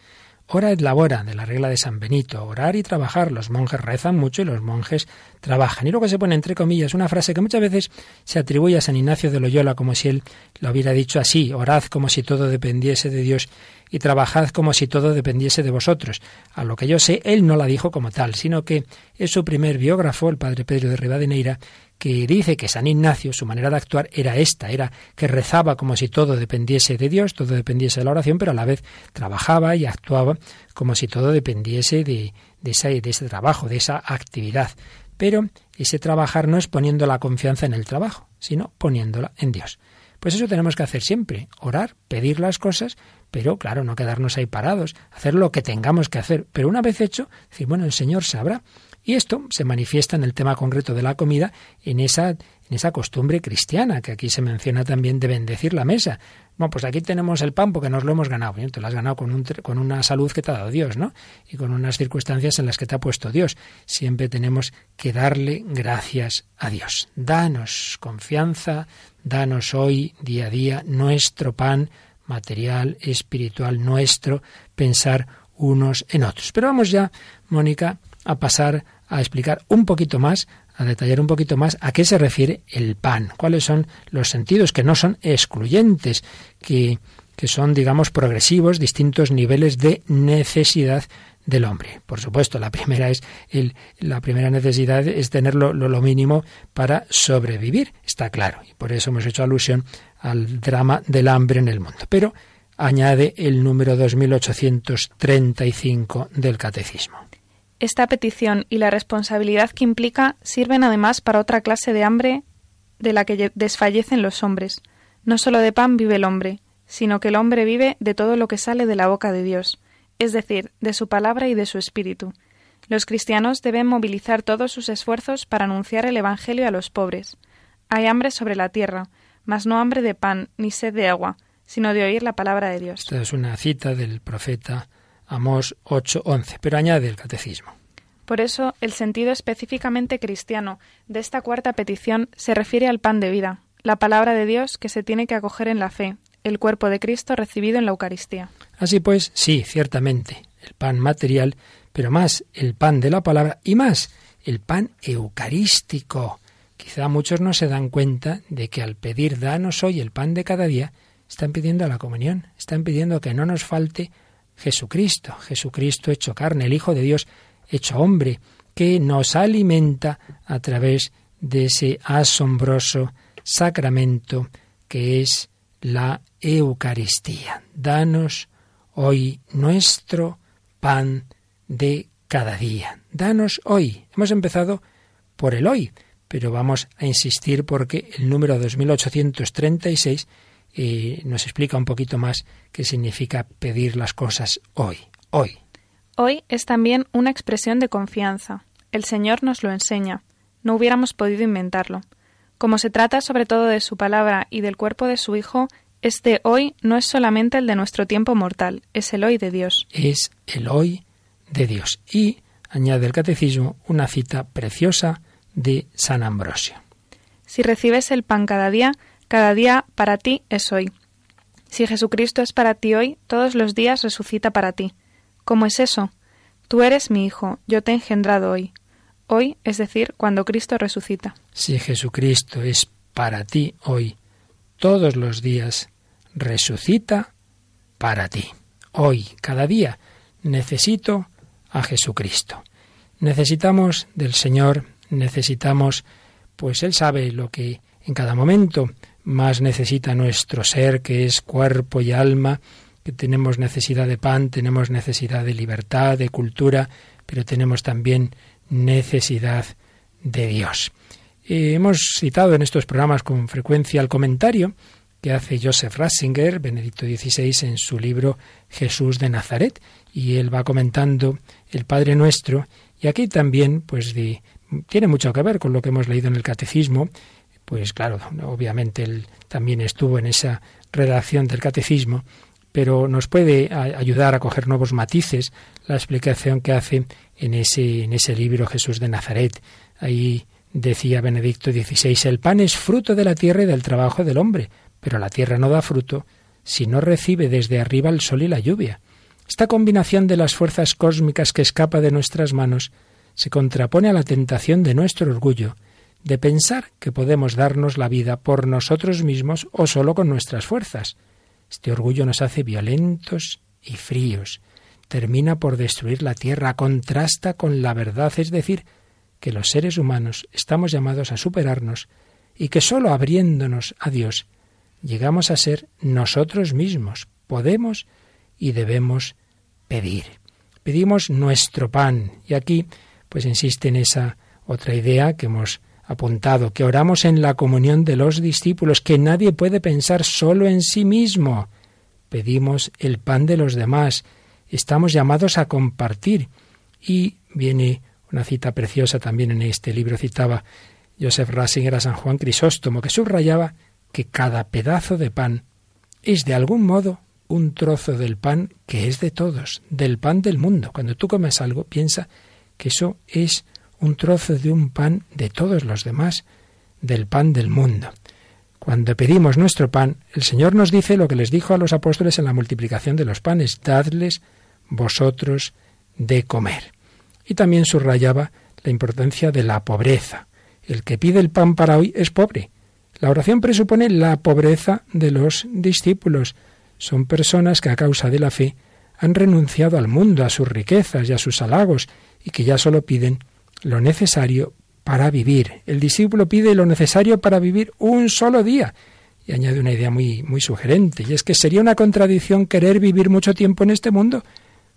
Ora et labora, de la regla de San Benito, orar y trabajar. Los monjes rezan mucho y los monjes trabajan. Y luego se pone entre comillas una frase que muchas veces se atribuye a San Ignacio de Loyola como si él lo hubiera dicho así, orad como si todo dependiese de Dios y trabajad como si todo dependiese de vosotros. A lo que yo sé, él no la dijo como tal, sino que es su primer biógrafo, el padre Pedro de Rivadeneira, que dice que San Ignacio, su manera de actuar era esta, era que rezaba como si todo dependiese de Dios, todo dependiese de la oración, pero a la vez trabajaba y actuaba como si todo dependiese de, de, ese, de ese trabajo, de esa actividad. Pero ese trabajar no es poniendo la confianza en el trabajo, sino poniéndola en Dios. Pues eso tenemos que hacer siempre, orar, pedir las cosas, pero claro, no quedarnos ahí parados, hacer lo que tengamos que hacer. Pero una vez hecho, decir, bueno, el Señor sabrá. Y esto se manifiesta en el tema concreto de la comida, en esa, en esa costumbre cristiana, que aquí se menciona también de bendecir la mesa. Bueno, pues aquí tenemos el pan porque nos lo hemos ganado. Te lo has ganado con, un, con una salud que te ha dado Dios, ¿no? Y con unas circunstancias en las que te ha puesto Dios. Siempre tenemos que darle gracias a Dios. Danos confianza, danos hoy, día a día, nuestro pan material, espiritual, nuestro, pensar unos en otros. Pero vamos ya, Mónica, a pasar a explicar un poquito más, a detallar un poquito más a qué se refiere el pan, cuáles son los sentidos que no son excluyentes, que, que son, digamos, progresivos, distintos niveles de necesidad del hombre. Por supuesto, la primera es el, la primera necesidad es tener lo, lo, mínimo para sobrevivir, está claro, y por eso hemos hecho alusión al drama del hambre en el mundo. Pero añade el número 2835 del catecismo. Esta petición y la responsabilidad que implica sirven además para otra clase de hambre de la que desfallecen los hombres. No solo de pan vive el hombre, sino que el hombre vive de todo lo que sale de la boca de Dios, es decir, de su palabra y de su espíritu. Los cristianos deben movilizar todos sus esfuerzos para anunciar el Evangelio a los pobres. Hay hambre sobre la tierra, mas no hambre de pan ni sed de agua, sino de oír la palabra de Dios. Esta es una cita del profeta Amós 8:11, pero añade el catecismo. Por eso, el sentido específicamente cristiano de esta cuarta petición se refiere al pan de vida, la palabra de Dios que se tiene que acoger en la fe, el cuerpo de Cristo recibido en la Eucaristía. Así pues, sí, ciertamente, el pan material, pero más el pan de la palabra y más el pan eucarístico. Quizá muchos no se dan cuenta de que al pedir danos hoy el pan de cada día, están pidiendo la comunión, están pidiendo que no nos falte Jesucristo, Jesucristo hecho carne, el Hijo de Dios hecho hombre, que nos alimenta a través de ese asombroso sacramento que es la Eucaristía. Danos hoy nuestro pan de cada día. Danos hoy. Hemos empezado por el hoy, pero vamos a insistir porque el número 2836 nos explica un poquito más qué significa pedir las cosas hoy. Hoy. Hoy es también una expresión de confianza. El Señor nos lo enseña. No hubiéramos podido inventarlo. Como se trata sobre todo de su palabra y del cuerpo de su Hijo, este hoy no es solamente el de nuestro tiempo mortal, es el hoy de Dios. Es el hoy de Dios. Y, añade el catecismo, una cita preciosa de San Ambrosio. Si recibes el pan cada día, cada día para ti es hoy. Si Jesucristo es para ti hoy, todos los días resucita para ti. ¿Cómo es eso? Tú eres mi Hijo, yo te he engendrado hoy. Hoy, es decir, cuando Cristo resucita. Si Jesucristo es para ti hoy, todos los días, resucita para ti. Hoy, cada día, necesito a Jesucristo. Necesitamos del Señor, necesitamos, pues Él sabe lo que en cada momento más necesita nuestro ser, que es cuerpo y alma, que tenemos necesidad de pan, tenemos necesidad de libertad, de cultura, pero tenemos también necesidad de Dios. Eh, hemos citado en estos programas con frecuencia el comentario que hace Joseph Ratzinger, Benedicto XVI, en su libro Jesús de Nazaret, y él va comentando el Padre Nuestro, y aquí también, pues, tiene mucho que ver con lo que hemos leído en el Catecismo, pues claro, obviamente él también estuvo en esa redacción del catecismo, pero nos puede ayudar a coger nuevos matices la explicación que hace en ese, en ese libro Jesús de Nazaret. Ahí decía Benedicto XVI, el pan es fruto de la tierra y del trabajo del hombre, pero la tierra no da fruto si no recibe desde arriba el sol y la lluvia. Esta combinación de las fuerzas cósmicas que escapa de nuestras manos se contrapone a la tentación de nuestro orgullo, de pensar que podemos darnos la vida por nosotros mismos o solo con nuestras fuerzas. Este orgullo nos hace violentos y fríos, termina por destruir la tierra, contrasta con la verdad, es decir, que los seres humanos estamos llamados a superarnos y que sólo abriéndonos a Dios llegamos a ser nosotros mismos, podemos y debemos pedir. Pedimos nuestro pan y aquí pues insiste en esa otra idea que hemos apuntado, que oramos en la comunión de los discípulos, que nadie puede pensar solo en sí mismo. Pedimos el pan de los demás, estamos llamados a compartir. Y viene una cita preciosa también en este libro, citaba Joseph Ratzinger a San Juan Crisóstomo, que subrayaba que cada pedazo de pan es de algún modo un trozo del pan que es de todos, del pan del mundo. Cuando tú comes algo, piensa que eso es un trozo de un pan de todos los demás, del pan del mundo. Cuando pedimos nuestro pan, el Señor nos dice lo que les dijo a los apóstoles en la multiplicación de los panes, dadles vosotros de comer. Y también subrayaba la importancia de la pobreza. El que pide el pan para hoy es pobre. La oración presupone la pobreza de los discípulos. Son personas que a causa de la fe han renunciado al mundo, a sus riquezas y a sus halagos, y que ya solo piden lo necesario para vivir. El discípulo pide lo necesario para vivir un solo día. Y añade una idea muy, muy sugerente, y es que sería una contradicción querer vivir mucho tiempo en este mundo,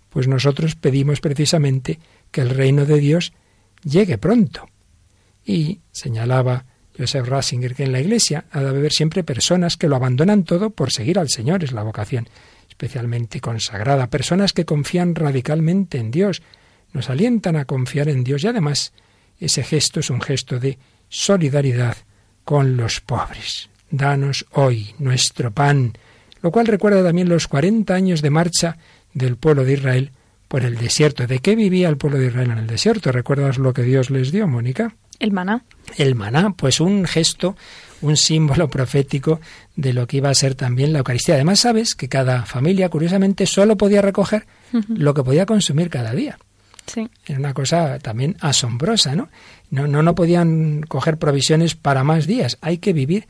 pues nosotros pedimos precisamente que el reino de Dios llegue pronto. Y señalaba Joseph Ratzinger que en la Iglesia ha de haber siempre personas que lo abandonan todo por seguir al Señor, es la vocación especialmente consagrada, personas que confían radicalmente en Dios, nos alientan a confiar en Dios y además ese gesto es un gesto de solidaridad con los pobres. Danos hoy nuestro pan, lo cual recuerda también los 40 años de marcha del pueblo de Israel por el desierto. ¿De qué vivía el pueblo de Israel en el desierto? ¿Recuerdas lo que Dios les dio, Mónica? El maná. El maná, pues un gesto, un símbolo profético de lo que iba a ser también la Eucaristía. Además, sabes que cada familia, curiosamente, solo podía recoger lo que podía consumir cada día. Sí. Era una cosa también asombrosa, ¿no? No, no, no podían coger provisiones para más días. Hay que vivir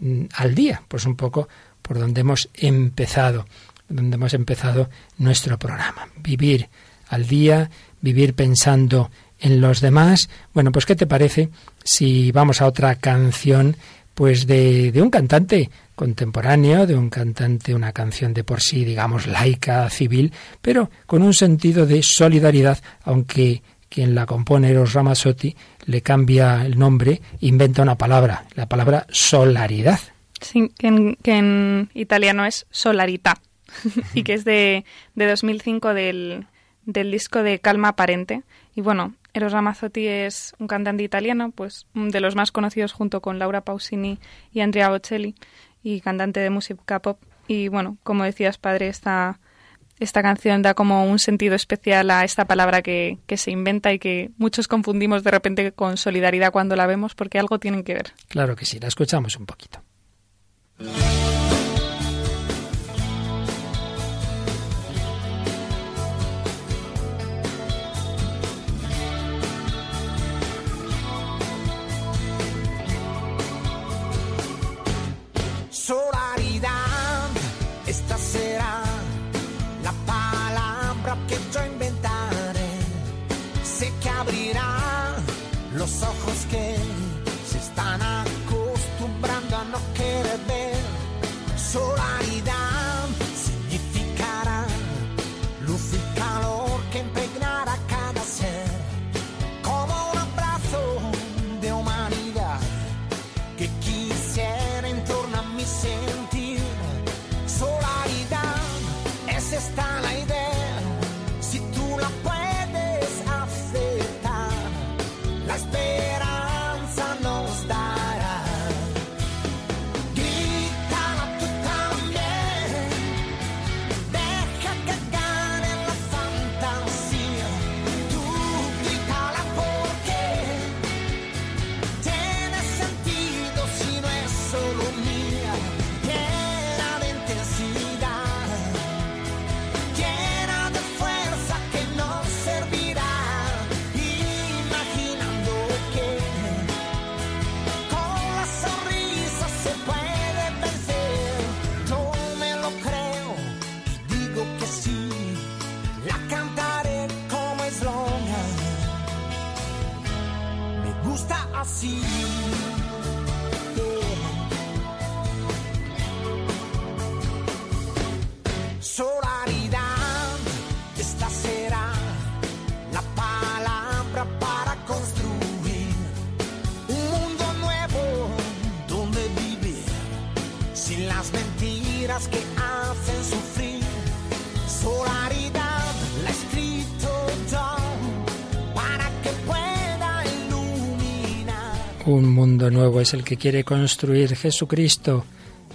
mm, al día, pues un poco por donde hemos empezado, donde hemos empezado nuestro programa. Vivir al día, vivir pensando en los demás. Bueno, pues ¿qué te parece si vamos a otra canción pues de, de un cantante contemporáneo, de un cantante, una canción de por sí, digamos, laica, civil, pero con un sentido de solidaridad, aunque quien la compone, Eros Ramazzotti, le cambia el nombre, inventa una palabra, la palabra solaridad. Sí, que en, italiano es solarita *laughs* y que es de, de 2005 del, del disco de Calma Aparente. Y bueno, Eros Ramazzotti es un cantante italiano, pues de los más conocidos junto con Laura Pausini y Andrea Bocelli y cantante de música pop. Y bueno, como decías, padre, esta, esta canción da como un sentido especial a esta palabra que, que se inventa y que muchos confundimos de repente con solidaridad cuando la vemos porque algo tienen que ver. Claro que sí, la escuchamos un poquito. Es el que quiere construir Jesucristo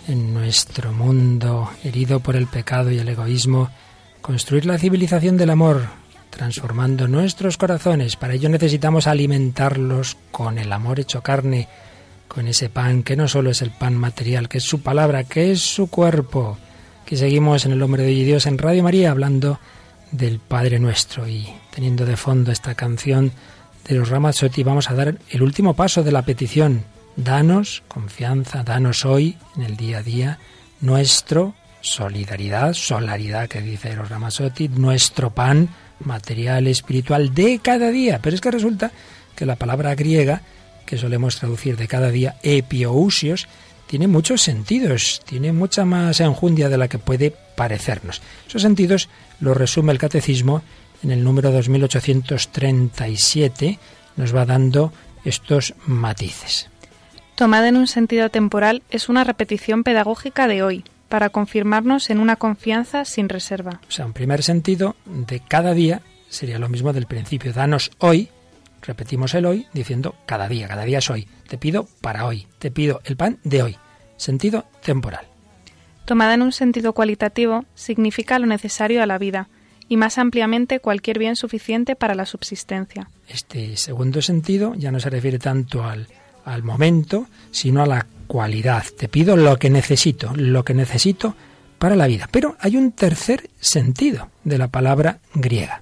en nuestro mundo herido por el pecado y el egoísmo, construir la civilización del amor, transformando nuestros corazones. Para ello necesitamos alimentarlos con el amor hecho carne, con ese pan que no solo es el pan material, que es su palabra, que es su cuerpo, que seguimos en el Hombre de Dios en Radio María hablando del Padre Nuestro. Y teniendo de fondo esta canción de los Ramazzotti vamos a dar el último paso de la petición Danos confianza, danos hoy, en el día a día, nuestro solidaridad, solaridad que dice los Ramazotti, nuestro pan material, espiritual de cada día. Pero es que resulta que la palabra griega, que solemos traducir de cada día, epiousios, tiene muchos sentidos, tiene mucha más enjundia de la que puede parecernos. Esos sentidos los resume el catecismo en el número 2837, nos va dando estos matices. Tomada en un sentido temporal, es una repetición pedagógica de hoy, para confirmarnos en una confianza sin reserva. O sea, un primer sentido de cada día sería lo mismo del principio. Danos hoy, repetimos el hoy, diciendo cada día, cada día es hoy. Te pido para hoy, te pido el pan de hoy. Sentido temporal. Tomada en un sentido cualitativo, significa lo necesario a la vida, y más ampliamente cualquier bien suficiente para la subsistencia. Este segundo sentido ya no se refiere tanto al al momento, sino a la cualidad. Te pido lo que necesito, lo que necesito para la vida. Pero hay un tercer sentido de la palabra griega.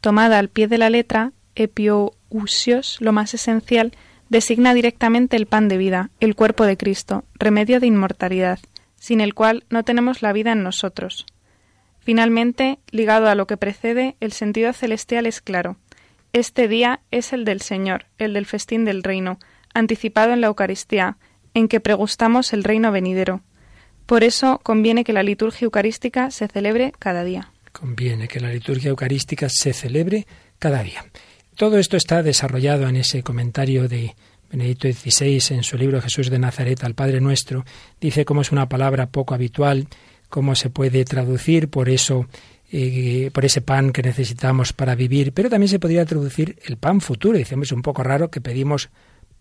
Tomada al pie de la letra, epiousios, lo más esencial, designa directamente el pan de vida, el cuerpo de Cristo, remedio de inmortalidad, sin el cual no tenemos la vida en nosotros. Finalmente, ligado a lo que precede, el sentido celestial es claro. Este día es el del Señor, el del festín del reino, anticipado en la Eucaristía, en que pregustamos el reino venidero. Por eso conviene que la liturgia eucarística se celebre cada día. Conviene que la liturgia eucarística se celebre cada día. Todo esto está desarrollado en ese comentario de Benedicto XVI en su libro Jesús de Nazaret al Padre Nuestro. Dice cómo es una palabra poco habitual, cómo se puede traducir, por eso eh, por ese pan que necesitamos para vivir, pero también se podría traducir el pan futuro. Dicemos un poco raro que pedimos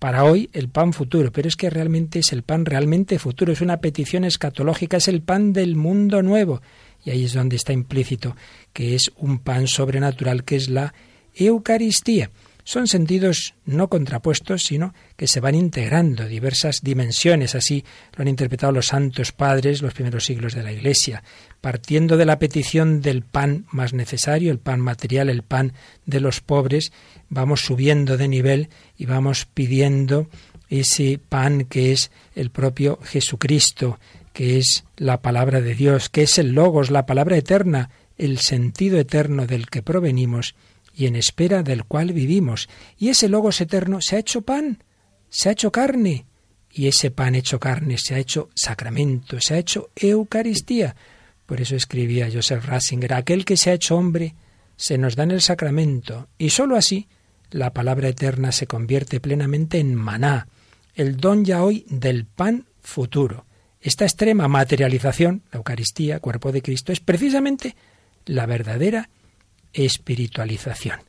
para hoy el pan futuro, pero es que realmente es el pan realmente futuro, es una petición escatológica, es el pan del mundo nuevo. Y ahí es donde está implícito que es un pan sobrenatural, que es la Eucaristía. Son sentidos no contrapuestos, sino que se van integrando diversas dimensiones. Así lo han interpretado los santos padres los primeros siglos de la Iglesia, partiendo de la petición del pan más necesario, el pan material, el pan de los pobres, vamos subiendo de nivel y vamos pidiendo ese pan que es el propio Jesucristo, que es la palabra de Dios, que es el logos, la palabra eterna, el sentido eterno del que provenimos y en espera del cual vivimos. Y ese logos eterno se ha hecho pan, se ha hecho carne, y ese pan hecho carne se ha hecho sacramento, se ha hecho Eucaristía. Por eso escribía Joseph Ratzinger, aquel que se ha hecho hombre se nos da en el sacramento, y sólo así la palabra eterna se convierte plenamente en maná, el don ya hoy del pan futuro. Esta extrema materialización, la Eucaristía, cuerpo de Cristo, es precisamente la verdadera espiritualización.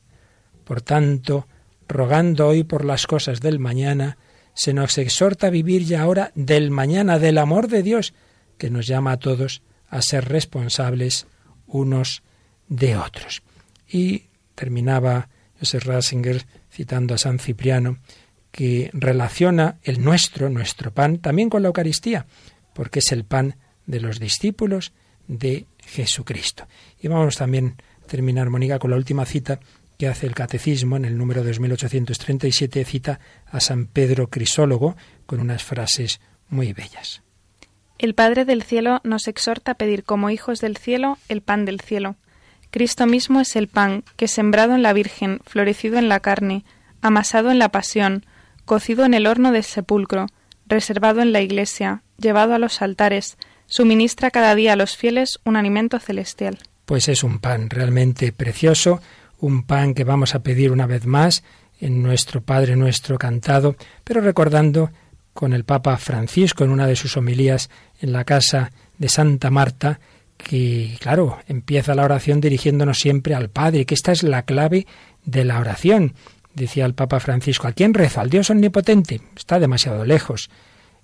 Por tanto, rogando hoy por las cosas del mañana, se nos exhorta a vivir ya ahora del mañana, del amor de Dios, que nos llama a todos a ser responsables unos de otros. Y terminaba José Ratzinger citando a San Cipriano, que relaciona el nuestro, nuestro pan, también con la Eucaristía, porque es el pan de los discípulos de Jesucristo. Y vamos también terminar, Mónica, con la última cita que hace el Catecismo en el número 2837, cita a San Pedro Crisólogo con unas frases muy bellas. El Padre del Cielo nos exhorta a pedir como hijos del cielo el pan del cielo. Cristo mismo es el pan que sembrado en la Virgen, florecido en la carne, amasado en la pasión, cocido en el horno del sepulcro, reservado en la iglesia, llevado a los altares, suministra cada día a los fieles un alimento celestial. Pues es un pan realmente precioso, un pan que vamos a pedir una vez más en nuestro Padre nuestro cantado, pero recordando con el Papa Francisco en una de sus homilías en la casa de Santa Marta, que, claro, empieza la oración dirigiéndonos siempre al Padre, que esta es la clave de la oración. Decía el Papa Francisco, ¿a quién rezo? ¿Al Dios omnipotente? Está demasiado lejos.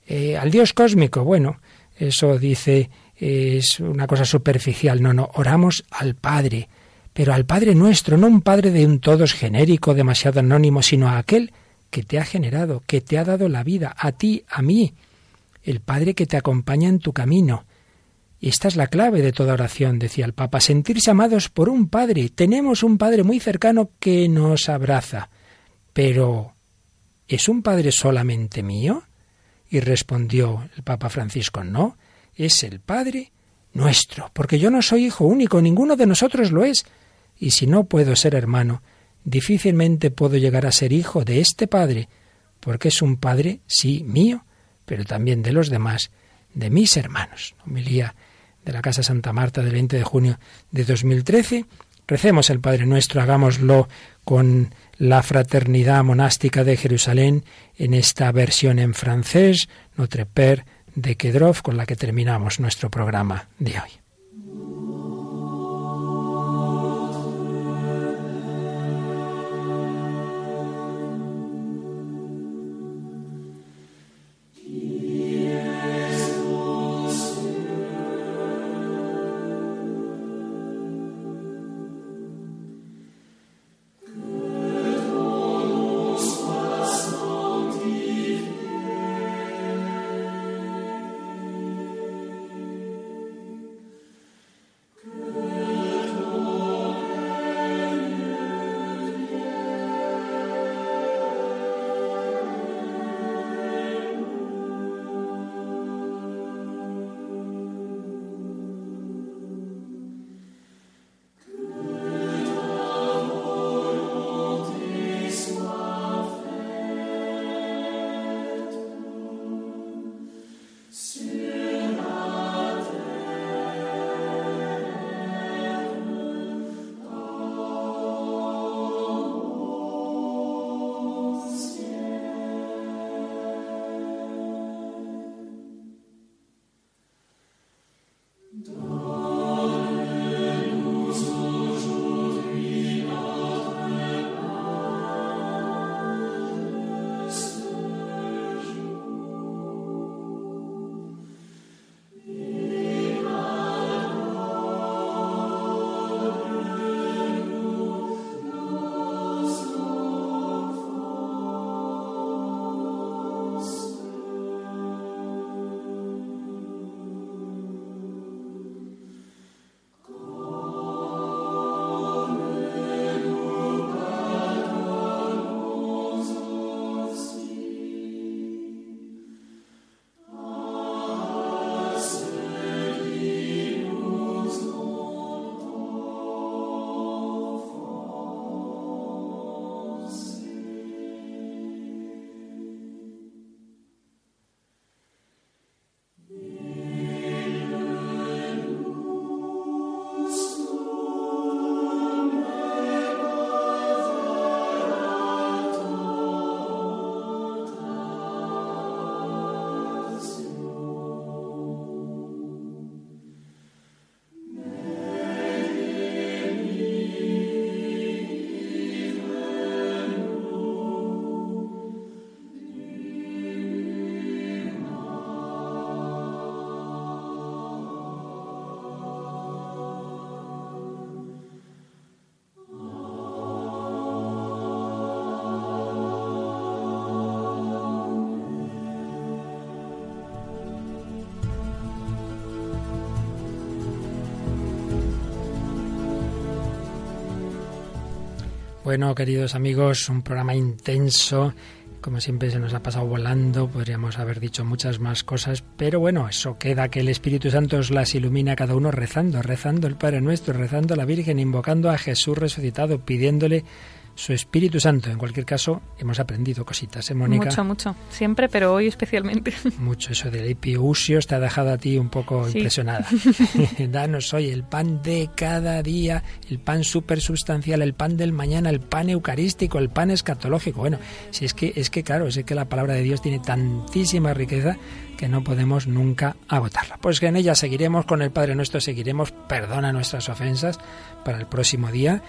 Eh, ¿Al Dios cósmico? Bueno, eso dice es una cosa superficial. No, no, oramos al Padre, pero al Padre nuestro, no un Padre de un todos genérico, demasiado anónimo, sino a aquel que te ha generado, que te ha dado la vida, a ti, a mí, el Padre que te acompaña en tu camino. Y esta es la clave de toda oración, decía el Papa, sentirse amados por un Padre. Tenemos un Padre muy cercano que nos abraza. Pero, ¿es un Padre solamente mío? Y respondió el Papa Francisco, no, es el Padre nuestro, porque yo no soy hijo único, ninguno de nosotros lo es. Y si no puedo ser hermano, difícilmente puedo llegar a ser hijo de este Padre, porque es un Padre, sí, mío, pero también de los demás, de mis hermanos. Homilía de la Casa Santa Marta del 20 de junio de 2013. Recemos el Padre Nuestro, hagámoslo con la Fraternidad Monástica de Jerusalén en esta versión en francés, Notre Père de Kedrov, con la que terminamos nuestro programa de hoy. Bueno, queridos amigos, un programa intenso. Como siempre se nos ha pasado volando, podríamos haber dicho muchas más cosas, pero bueno, eso queda que el Espíritu Santo os las ilumina a cada uno rezando, rezando el Padre Nuestro, rezando a la Virgen, invocando a Jesús resucitado, pidiéndole su Espíritu Santo. En cualquier caso, hemos aprendido cositas, ¿eh, Mónica? Mucho, mucho. Siempre, pero hoy especialmente. *laughs* Mucho. Eso del epiusio te ha dejado a ti un poco Sí. impresionada. *laughs* Danos hoy el pan de cada día, el pan supersustancial, el pan del mañana, el pan eucarístico, el pan escatológico. Bueno, si es que, es que claro, es que la palabra de Dios tiene tantísima riqueza que no podemos nunca agotarla. Pues que en ella seguiremos, con el Padre Nuestro seguiremos, perdona nuestras ofensas para el próximo día.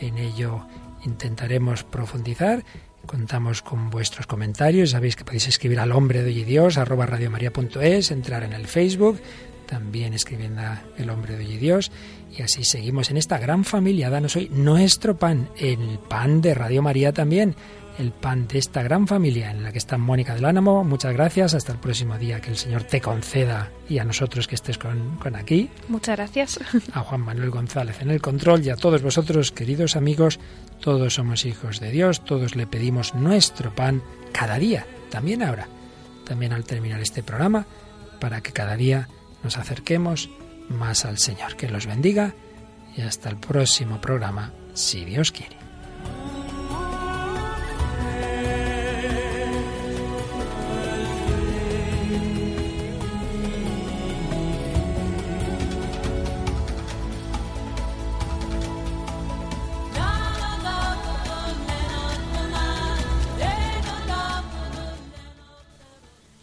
En ello intentaremos profundizar. Contamos con vuestros comentarios. Sabéis que podéis escribir al hombre de hoy y Dios, arroba radiomaria.es, entrar en el Facebook, también escribiendo a el hombre de hoy y Dios. Y así seguimos en esta gran familia. Danos hoy nuestro pan, el pan de Radio María también, el pan de esta gran familia en la que está Mónica del Ánimo. Muchas gracias. Hasta el próximo día. Que el Señor te conceda y a nosotros que estés con, con aquí Muchas gracias. a Juan Manuel González en el control y a todos vosotros, queridos amigos, todos somos hijos de Dios, todos le pedimos nuestro pan cada día, también ahora, también al terminar este programa, para que cada día nos acerquemos más al Señor. Que los bendiga y hasta el próximo programa, si Dios quiere.